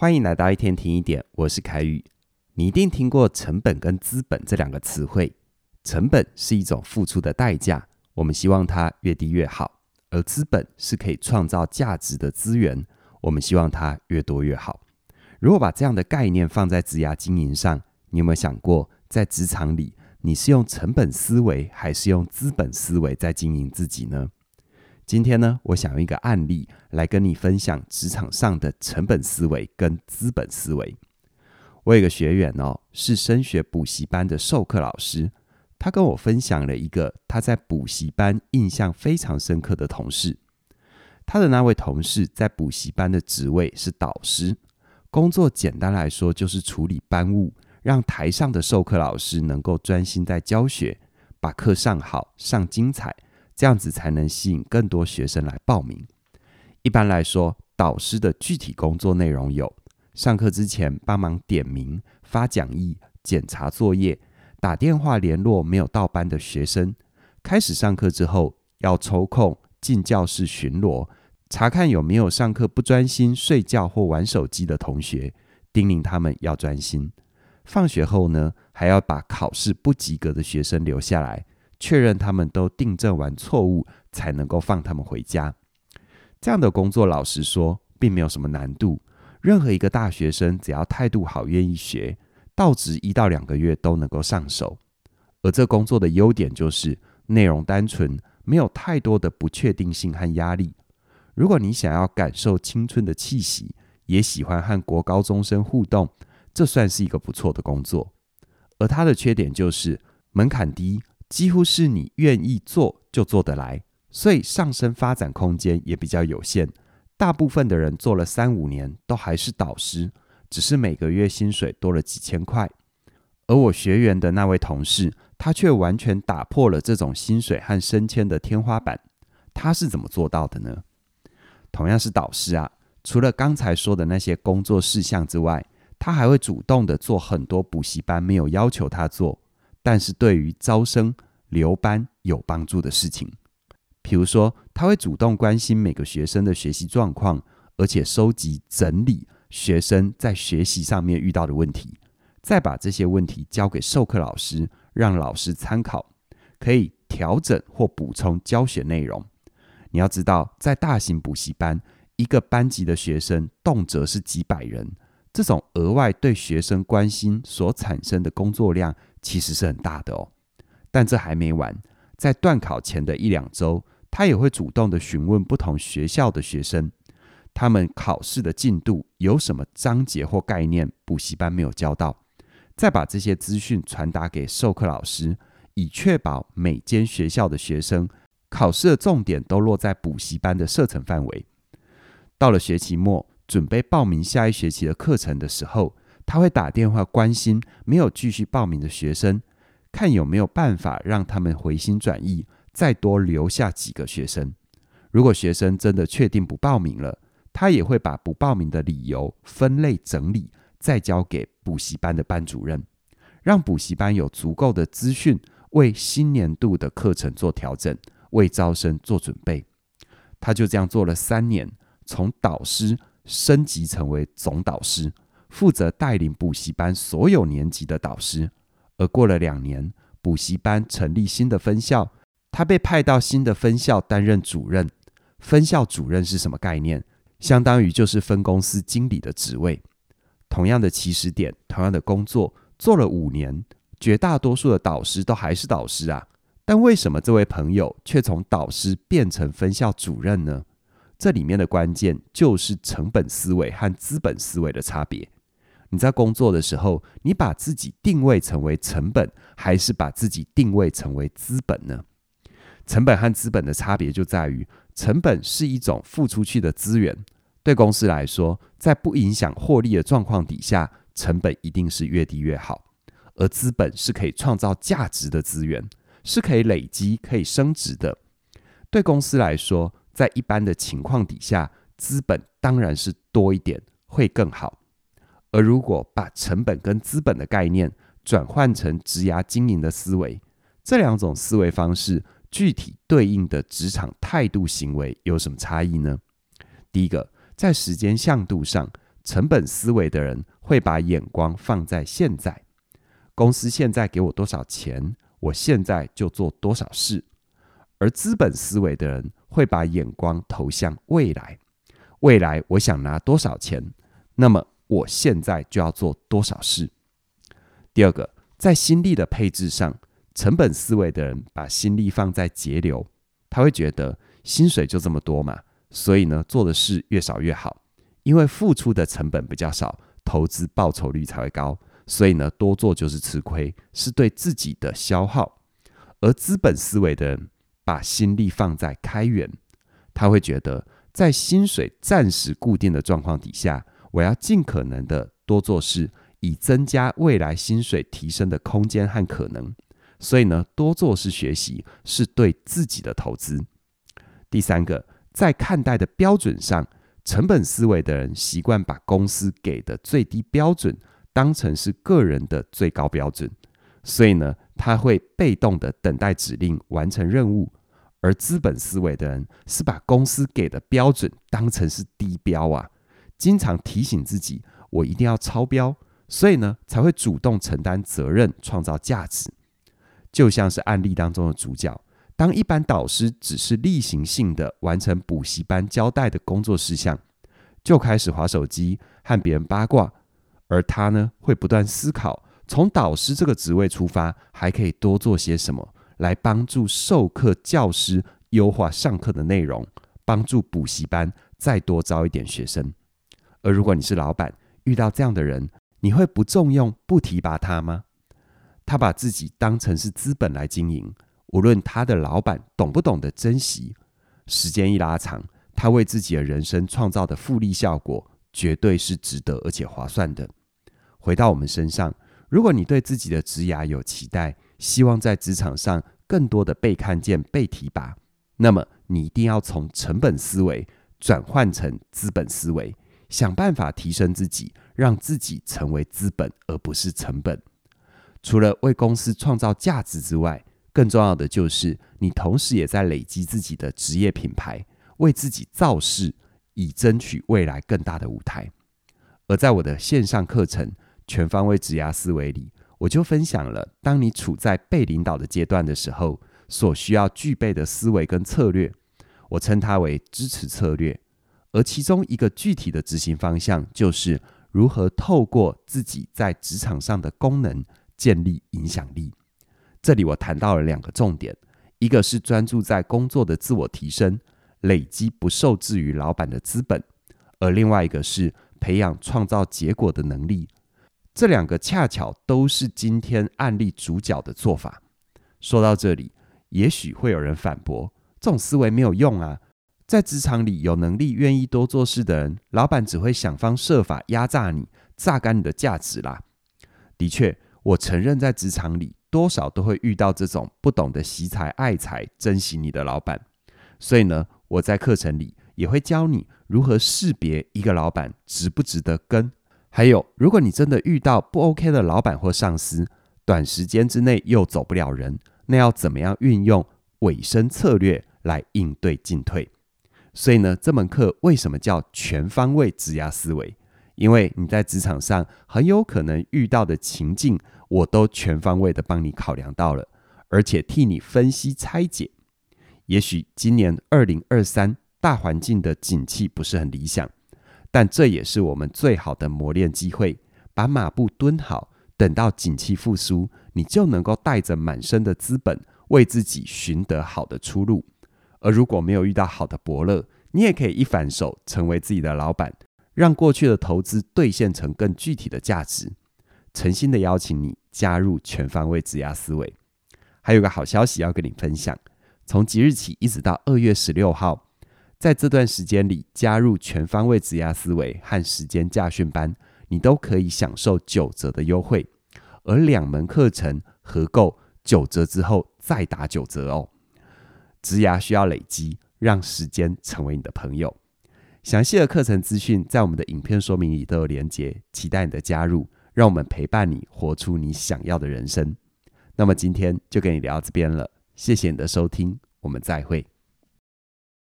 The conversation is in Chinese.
欢迎来到一天听一点，我是凯宇。你一定听过成本跟资本这两个词汇。成本是一种付出的代价，我们希望它越低越好；而资本是可以创造价值的资源，我们希望它越多越好。如果把这样的概念放在职涯经营上，你有没有想过，在职场里，你是用成本思维还是用资本思维在经营自己呢？今天呢，我想用一个案例来跟你分享职场上的成本思维跟资本思维。我有一个学员哦，是升学补习班的授课老师，他跟我分享了一个他在补习班印象非常深刻的同事。他的那位同事在补习班的职位是导师，工作简单来说就是处理班务，让台上的授课老师能够专心在教学，把课上好，上精彩。这样子才能吸引更多学生来报名。一般来说，导师的具体工作内容有：上课之前帮忙点名、发讲义、检查作业、打电话联络没有到班的学生；开始上课之后，要抽空进教室巡逻，查看有没有上课不专心、睡觉或玩手机的同学，叮咛他们要专心。放学后呢，还要把考试不及格的学生留下来。确认他们都订正完错误，才能够放他们回家。这样的工作，老实说，并没有什么难度。任何一个大学生只要态度好，愿意学，到职一到两个月都能够上手。而这工作的优点就是内容单纯，没有太多的不确定性和压力。如果你想要感受青春的气息，也喜欢和国高中生互动，这算是一个不错的工作。而它的缺点就是门槛低。几乎是你愿意做就做得来，所以上升发展空间也比较有限。大部分的人做了三五年都还是导师，只是每个月薪水多了几千块。而我学员的那位同事，他却完全打破了这种薪水和升迁的天花板。他是怎么做到的呢？同样是导师啊，除了刚才说的那些工作事项之外，他还会主动的做很多补习班没有要求他做。但是对于招生留班有帮助的事情，比如说，他会主动关心每个学生的学习状况，而且收集整理学生在学习上面遇到的问题，再把这些问题交给授课老师，让老师参考，可以调整或补充教学内容。你要知道，在大型补习班，一个班级的学生动辄是几百人，这种额外对学生关心所产生的工作量。其实是很大的哦，但这还没完。在段考前的一两周，他也会主动的询问不同学校的学生，他们考试的进度有什么章节或概念补习班没有教到，再把这些资讯传达给授课老师，以确保每间学校的学生考试的重点都落在补习班的射程范围。到了学期末，准备报名下一学期的课程的时候，他会打电话关心没有继续报名的学生，看有没有办法让他们回心转意，再多留下几个学生。如果学生真的确定不报名了，他也会把不报名的理由分类整理，再交给补习班的班主任，让补习班有足够的资讯为新年度的课程做调整，为招生做准备。他就这样做了三年，从导师升级成为总导师。负责带领补习班所有年级的导师，而过了两年，补习班成立新的分校，他被派到新的分校担任主任。分校主任是什么概念？相当于就是分公司经理的职位。同样的起始点，同样的工作，做了五年，绝大多数的导师都还是导师啊。但为什么这位朋友却从导师变成分校主任呢？这里面的关键就是成本思维和资本思维的差别。你在工作的时候，你把自己定位成为成本，还是把自己定位成为资本呢？成本和资本的差别就在于，成本是一种付出去的资源，对公司来说，在不影响获利的状况底下，成本一定是越低越好。而资本是可以创造价值的资源，是可以累积、可以升值的。对公司来说，在一般的情况底下，资本当然是多一点会更好。而如果把成本跟资本的概念转换成职涯经营的思维，这两种思维方式具体对应的职场态度行为有什么差异呢？第一个，在时间向度上，成本思维的人会把眼光放在现在，公司现在给我多少钱，我现在就做多少事；而资本思维的人会把眼光投向未来，未来我想拿多少钱，那么我现在就要做多少事。第二个，在心力的配置上，成本思维的人把心力放在节流，他会觉得薪水就这么多嘛，所以呢，做的事越少越好。因为付出的成本比较少，投资报酬率才会高，所以呢，多做就是吃亏，是对自己的消耗。而资本思维的人把心力放在开源，他会觉得在薪水暂时固定的状况底下，我要尽可能的多做事，以增加未来薪水提升的空间和可能。所以呢，多做事学习是对自己的投资。第三个，在看待的标准上。成本思维的人习惯把公司给的最低标准当成是个人的最高标准，所以呢，他会被动的等待指令完成任务。而资本思维的人是把公司给的标准当成是低标啊，经常提醒自己我一定要超标，所以呢，才会主动承担责任，创造价值。就像是案例当中的主角。当一般导师只是例行性的完成补习班交代的工作事项，就开始滑手机和别人八卦，而他呢，会不断思考，从导师这个职位出发，还可以多做些什么，来帮助授课教师优化上课的内容，帮助补习班再多招一点学生。而如果你是老板，遇到这样的人，你会不重用、不提拔他吗？他把自己当成是资本来经营。无论他的老板懂不懂得珍惜，时间一拉长，他为自己的人生创造的复利效果，绝对是值得而且划算的。回到我们身上，如果你对自己的职涯有期待，希望在职场上更多的被看见、被提拔，那么你一定要从成本思维转换成资本思维，想办法提升自己，让自己成为资本而不是成本。除了为公司创造价值之外，更重要的就是，你同时也在累积自己的职业品牌，为自己造势，以争取未来更大的舞台。而在我的线上课程《全方位职涯思维》里，我就分享了，当你处在被领导的阶段的时候，所需要具备的思维跟策略，我称它为支持策略。而其中一个具体的执行方向，就是如何透过自己在职场上的功能，建立影响力。这里我谈到了两个重点，一个是专注在工作的自我提升，累积不受制于老板的资本；而另外一个是培养创造结果的能力。这两个恰巧都是今天案例主角的做法。说到这里，也许会有人反驳：这种思维没有用啊！在职场里有能力、愿意多做事的人，老板只会想方设法压榨你，榨干你的价值啦。的确，我承认在职场里。多少都会遇到这种不懂得惜才爱才、珍惜你的老板，所以呢，我在课程里也会教你如何识别一个老板值不值得跟。还有，如果你真的遇到不 OK 的老板或上司，短时间之内又走不了人，那要怎么样运用尾声策略来应对进退？所以呢，这门课为什么叫全方位职涯思维？因为你在职场上很有可能遇到的情境。我都全方位的帮你考量到了，而且替你分析拆解。也许今年二零二三大环境的景气不是很理想，但这也是我们最好的磨练机会。把马步蹲好，等到景气复苏，你就能够带着满身的资本，为自己寻得好的出路。而如果没有遇到好的伯乐，你也可以一反手成为自己的老板，让过去的投资兑现成更具体的价值。诚心的邀请你加入全方位职涯思维。还有个好消息要跟你分享，从即日起一直到二月十六号，在这段时间里加入全方位职涯思维和时间驾训班，你都可以享受九折的优惠，而两门课程合购九折之后再打九折哦。植牙需要累积，让时间成为你的朋友。详细的课程资讯在我们的影片说明里都有连结，期待你的加入。让我们陪伴你，活出你想要的人生。那么今天就跟你聊到这边了，谢谢你的收听，我们再会。